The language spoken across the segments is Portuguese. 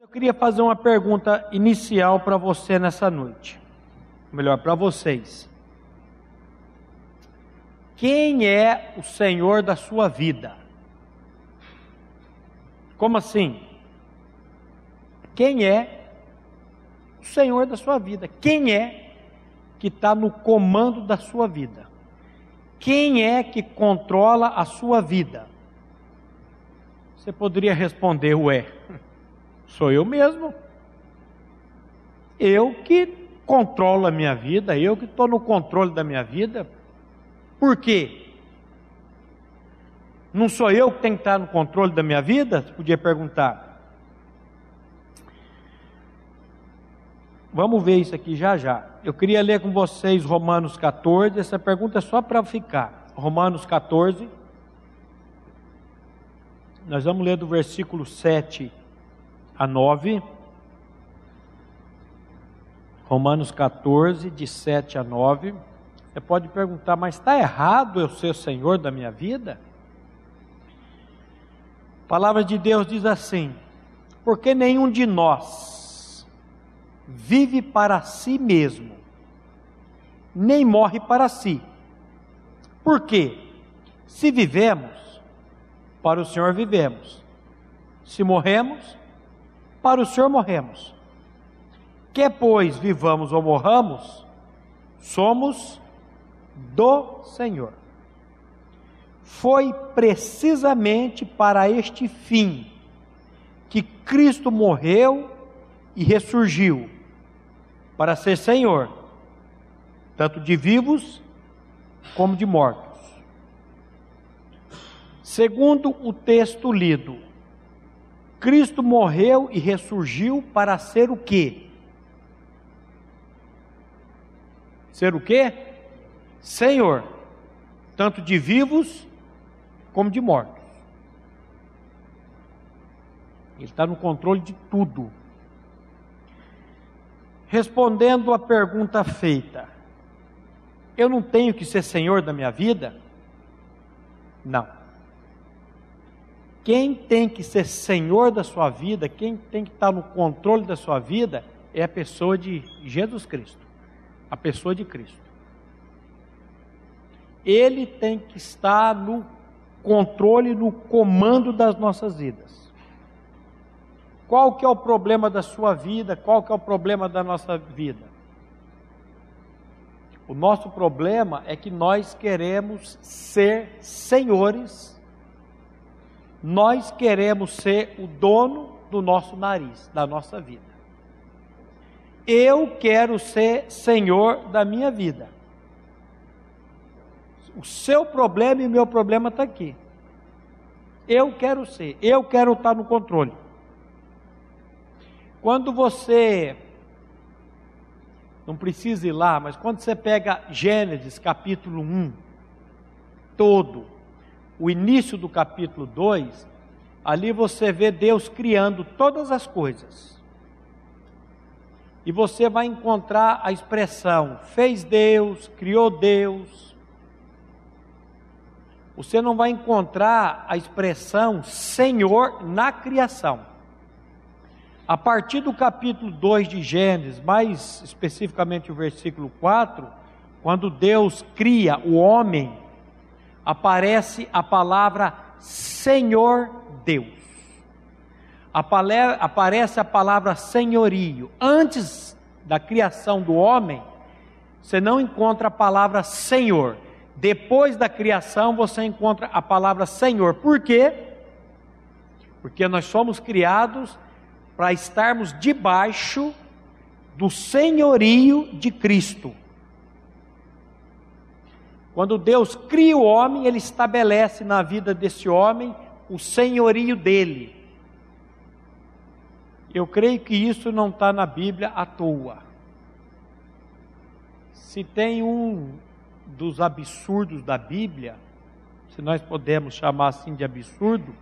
Eu queria fazer uma pergunta inicial para você nessa noite. Melhor, para vocês. Quem é o Senhor da sua vida? Como assim? Quem é o Senhor da sua vida? Quem é que está no comando da sua vida? Quem é que controla a sua vida? Você poderia responder, ué, sou eu mesmo. Eu que controlo a minha vida, eu que estou no controle da minha vida. Por quê? Não sou eu que tenho que estar no controle da minha vida? Você podia perguntar. Vamos ver isso aqui já já. Eu queria ler com vocês Romanos 14. Essa pergunta é só para ficar. Romanos 14. Nós vamos ler do versículo 7 a 9. Romanos 14, de 7 a 9. Você pode perguntar, mas está errado eu ser Senhor da minha vida? A palavra de Deus diz assim: porque nenhum de nós vive para si mesmo, nem morre para si. Por quê? Se vivemos, para o Senhor vivemos. Se morremos, para o Senhor morremos. Quer pois vivamos ou morramos, somos do Senhor. Foi precisamente para este fim que Cristo morreu e ressurgiu para ser Senhor, tanto de vivos como de mortos. Segundo o texto lido, Cristo morreu e ressurgiu para ser o quê? Ser o quê? Senhor, tanto de vivos como de mortos. Ele está no controle de tudo. Respondendo à pergunta feita, eu não tenho que ser senhor da minha vida? Não. Quem tem que ser senhor da sua vida, quem tem que estar no controle da sua vida, é a pessoa de Jesus Cristo, a pessoa de Cristo. Ele tem que estar no controle, no comando das nossas vidas. Qual que é o problema da sua vida? Qual que é o problema da nossa vida? O nosso problema é que nós queremos ser senhores, nós queremos ser o dono do nosso nariz, da nossa vida. Eu quero ser senhor da minha vida. O seu problema e o meu problema está aqui. Eu quero ser, eu quero estar no controle. Quando você não precisa ir lá, mas quando você pega Gênesis capítulo 1, todo, o início do capítulo 2, ali você vê Deus criando todas as coisas. E você vai encontrar a expressão fez Deus, criou Deus. Você não vai encontrar a expressão Senhor na criação. A partir do capítulo 2 de Gênesis, mais especificamente o versículo 4, quando Deus cria o homem, aparece a palavra Senhor Deus. Aparece a palavra senhorio. Antes da criação do homem, você não encontra a palavra Senhor. Depois da criação, você encontra a palavra Senhor. Por quê? Porque nós somos criados para estarmos debaixo do senhorio de Cristo. Quando Deus cria o homem, ele estabelece na vida desse homem o senhorio dele. Eu creio que isso não está na Bíblia à toa. Se tem um dos absurdos da Bíblia, se nós podemos chamar assim de absurdo,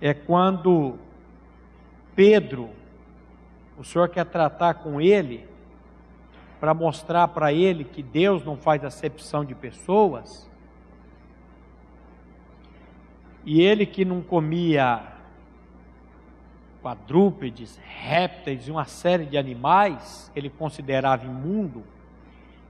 é quando Pedro, o Senhor quer tratar com ele, para mostrar para ele que Deus não faz acepção de pessoas, e ele que não comia quadrúpedes, répteis e uma série de animais que ele considerava imundo.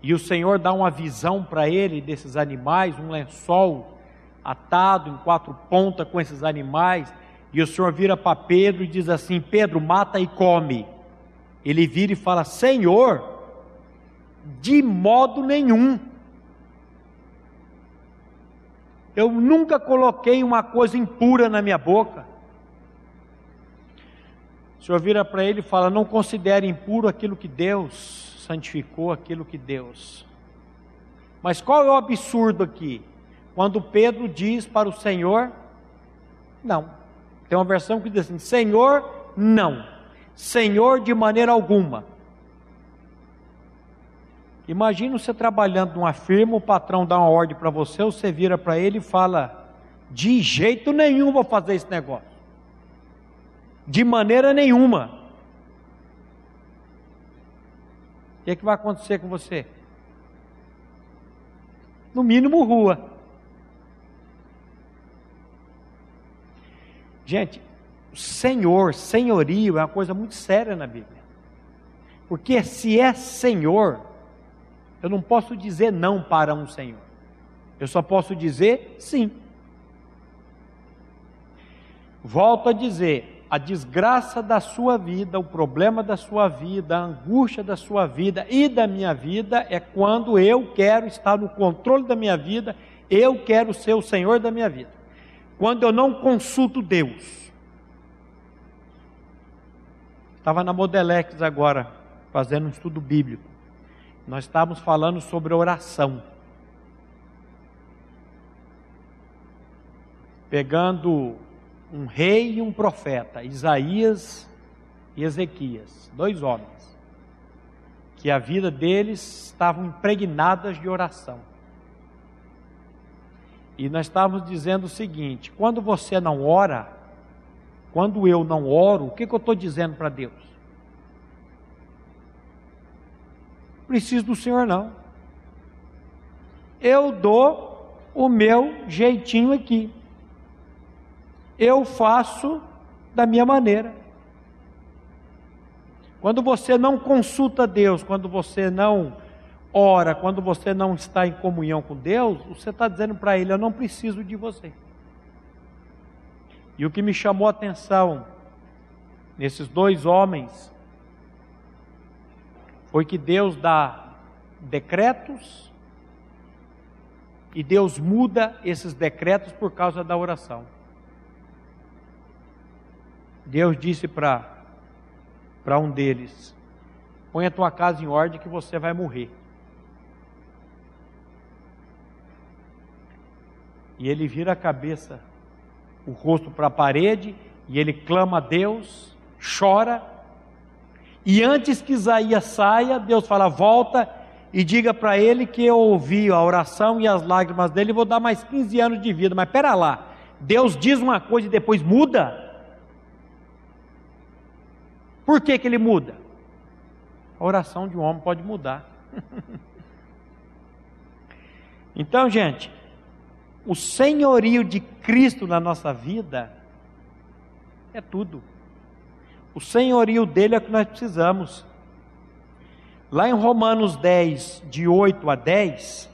E o Senhor dá uma visão para ele desses animais, um lençol atado em quatro pontas com esses animais. E o Senhor vira para Pedro e diz assim: Pedro, mata e come. Ele vira e fala: Senhor, de modo nenhum. Eu nunca coloquei uma coisa impura na minha boca. O Senhor vira para ele e fala: Não considere impuro aquilo que Deus santificou, aquilo que Deus. Mas qual é o absurdo aqui? Quando Pedro diz para o Senhor: Não. Tem uma versão que diz assim: Senhor, não. Senhor, de maneira alguma. Imagina você trabalhando numa firma, o patrão dá uma ordem para você, você vira para ele e fala: De jeito nenhum vou fazer esse negócio. De maneira nenhuma. O que, é que vai acontecer com você? No mínimo, rua. Gente, Senhor, senhorio é uma coisa muito séria na Bíblia. Porque se é Senhor, eu não posso dizer não para um Senhor. Eu só posso dizer sim. Volto a dizer, a desgraça da sua vida, o problema da sua vida, a angústia da sua vida e da minha vida é quando eu quero estar no controle da minha vida, eu quero ser o Senhor da minha vida. Quando eu não consulto Deus. Estava na Modelex agora, fazendo um estudo bíblico. Nós estávamos falando sobre oração. Pegando um rei e um profeta, Isaías e Ezequias, dois homens, que a vida deles estavam impregnadas de oração. E nós estávamos dizendo o seguinte: quando você não ora, quando eu não oro, o que, que eu estou dizendo para Deus? Preciso do Senhor não. Eu dou o meu jeitinho aqui eu faço da minha maneira. Quando você não consulta Deus, quando você não ora, quando você não está em comunhão com Deus, você está dizendo para Ele: Eu não preciso de você. E o que me chamou a atenção nesses dois homens foi que Deus dá decretos e Deus muda esses decretos por causa da oração. Deus disse para um deles: Põe a tua casa em ordem que você vai morrer. E ele vira a cabeça, o rosto para a parede, e ele clama a Deus, chora. E antes que Isaías saia, Deus fala: Volta e diga para ele que eu ouvi a oração e as lágrimas dele e vou dar mais 15 anos de vida. Mas pera lá, Deus diz uma coisa e depois muda? Por que, que ele muda? A oração de um homem pode mudar. então, gente, o senhorio de Cristo na nossa vida é tudo. O senhorio dele é o que nós precisamos. Lá em Romanos 10, de 8 a 10,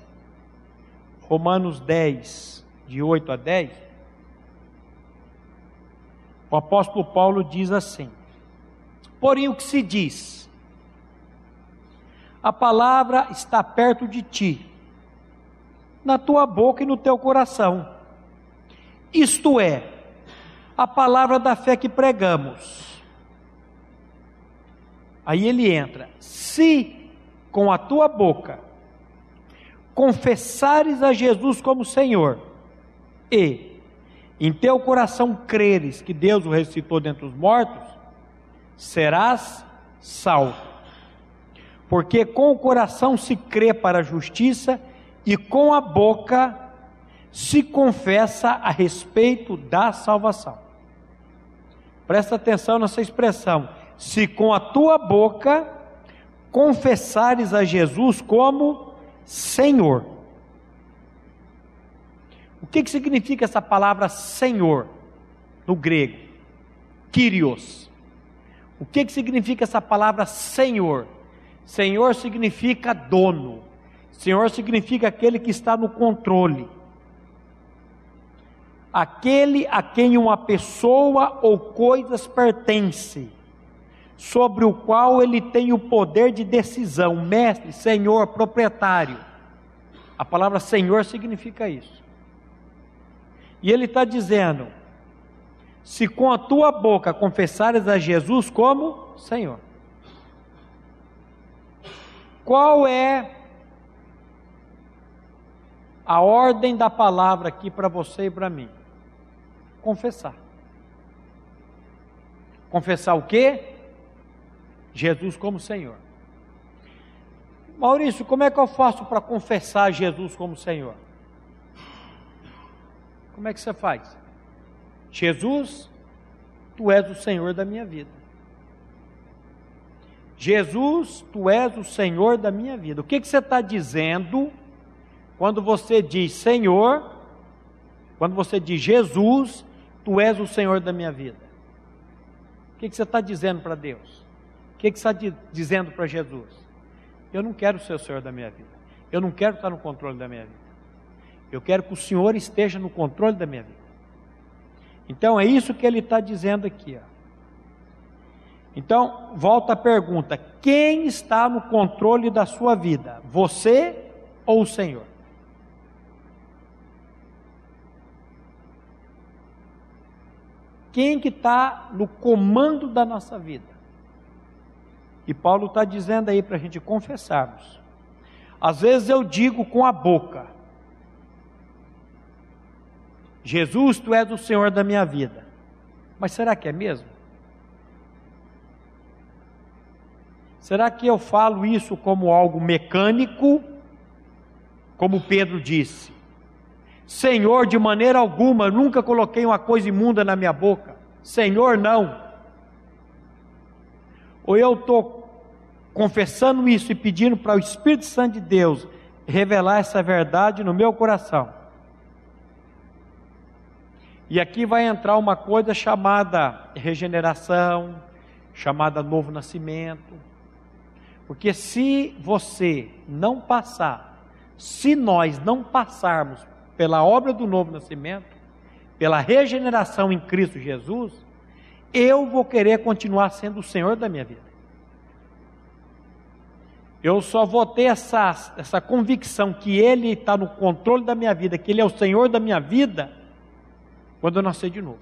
Romanos 10, de 8 a 10, o apóstolo Paulo diz assim: Porém, o que se diz? A palavra está perto de ti, na tua boca e no teu coração. Isto é, a palavra da fé que pregamos. Aí ele entra: se com a tua boca confessares a Jesus como Senhor, e em teu coração creres que Deus o ressuscitou dentre os mortos, serás salvo. Porque com o coração se crê para a justiça e com a boca se confessa a respeito da salvação. Presta atenção nessa expressão. Se com a tua boca confessares a Jesus como Senhor. O que, que significa essa palavra Senhor no grego? Kyrios O que, que significa essa palavra Senhor? Senhor significa dono. Senhor significa aquele que está no controle. Aquele a quem uma pessoa ou coisas pertence, sobre o qual ele tem o poder de decisão, mestre, senhor, proprietário. A palavra Senhor significa isso. E ele está dizendo: se com a tua boca confessares a Jesus como Senhor, qual é a ordem da palavra aqui para você e para mim? Confessar. Confessar o quê? Jesus como Senhor. Maurício, como é que eu faço para confessar Jesus como Senhor? Como é que você faz? Jesus, tu és o Senhor da minha vida. Jesus, tu és o Senhor da minha vida. O que, que você está dizendo quando você diz Senhor, quando você diz Jesus, tu és o Senhor da minha vida? O que, que você está dizendo para Deus? O que, que está dizendo para Jesus? Eu não quero ser o Senhor da minha vida. Eu não quero estar no controle da minha vida. Eu quero que o Senhor esteja no controle da minha vida. Então é isso que ele está dizendo aqui. Ó. Então, volta a pergunta: quem está no controle da sua vida? Você ou o Senhor? Quem que está no comando da nossa vida? E Paulo está dizendo aí para a gente confessarmos. Às vezes eu digo com a boca: Jesus, tu és o Senhor da minha vida. Mas será que é mesmo? Será que eu falo isso como algo mecânico? Como Pedro disse: Senhor, de maneira alguma, nunca coloquei uma coisa imunda na minha boca. Senhor, não. Ou eu estou confessando isso e pedindo para o Espírito Santo de Deus revelar essa verdade no meu coração. E aqui vai entrar uma coisa chamada regeneração, chamada novo nascimento. Porque se você não passar, se nós não passarmos pela obra do novo nascimento, pela regeneração em Cristo Jesus, eu vou querer continuar sendo o Senhor da minha vida. Eu só vou ter essa, essa convicção que Ele está no controle da minha vida, que Ele é o Senhor da minha vida, quando eu nascer de novo.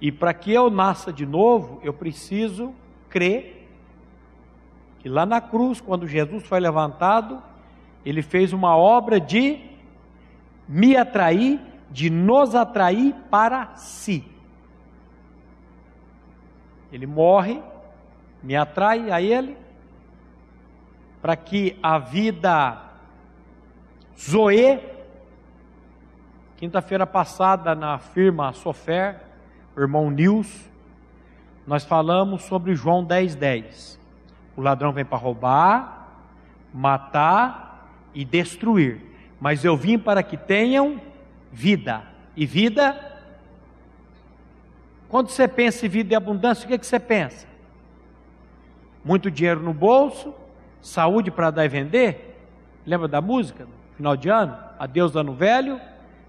E para que eu nasça de novo, eu preciso crer que lá na cruz, quando Jesus foi levantado, Ele fez uma obra de me atrair, de nos atrair para si. Ele morre me atrai a Ele, para que a vida Zoe, quinta-feira passada na firma Sofer, irmão Nils, nós falamos sobre João 10,10. 10. O ladrão vem para roubar, matar e destruir, mas eu vim para que tenham vida, e vida. Quando você pensa em vida e abundância, o que, que você pensa? Muito dinheiro no bolso, saúde para dar e vender. Lembra da música? Final de ano? Adeus ano velho,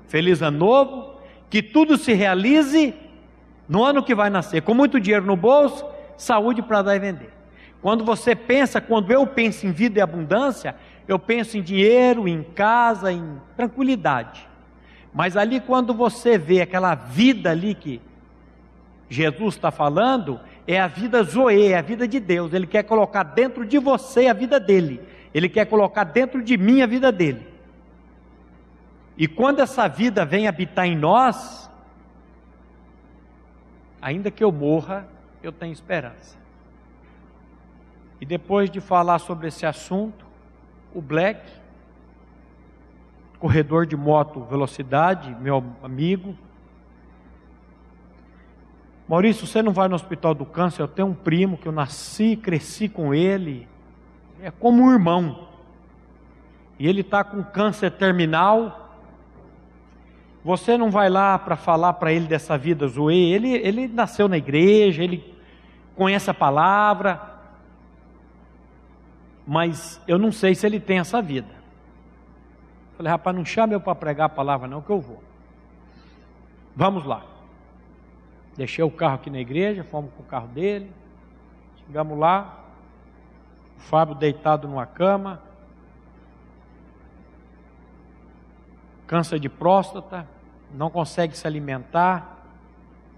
feliz ano novo, que tudo se realize no ano que vai nascer, com muito dinheiro no bolso, saúde para dar e vender. Quando você pensa, quando eu penso em vida e abundância, eu penso em dinheiro, em casa, em tranquilidade. Mas ali quando você vê aquela vida ali que Jesus está falando, é a vida Zoe, é a vida de Deus. Ele quer colocar dentro de você a vida dele. Ele quer colocar dentro de mim a vida dele. E quando essa vida vem habitar em nós, ainda que eu morra, eu tenho esperança. E depois de falar sobre esse assunto, o Black, corredor de moto velocidade, meu amigo, Maurício, você não vai no hospital do câncer? Eu tenho um primo que eu nasci, cresci com ele, é como um irmão. E ele está com câncer terminal. Você não vai lá para falar para ele dessa vida zoe, ele, ele nasceu na igreja, ele conhece a palavra, mas eu não sei se ele tem essa vida. Falei, rapaz, não chame eu para pregar a palavra, não, que eu vou. Vamos lá. Deixei o carro aqui na igreja, fomos com o carro dele. Chegamos lá, o Fábio deitado numa cama, câncer de próstata, não consegue se alimentar,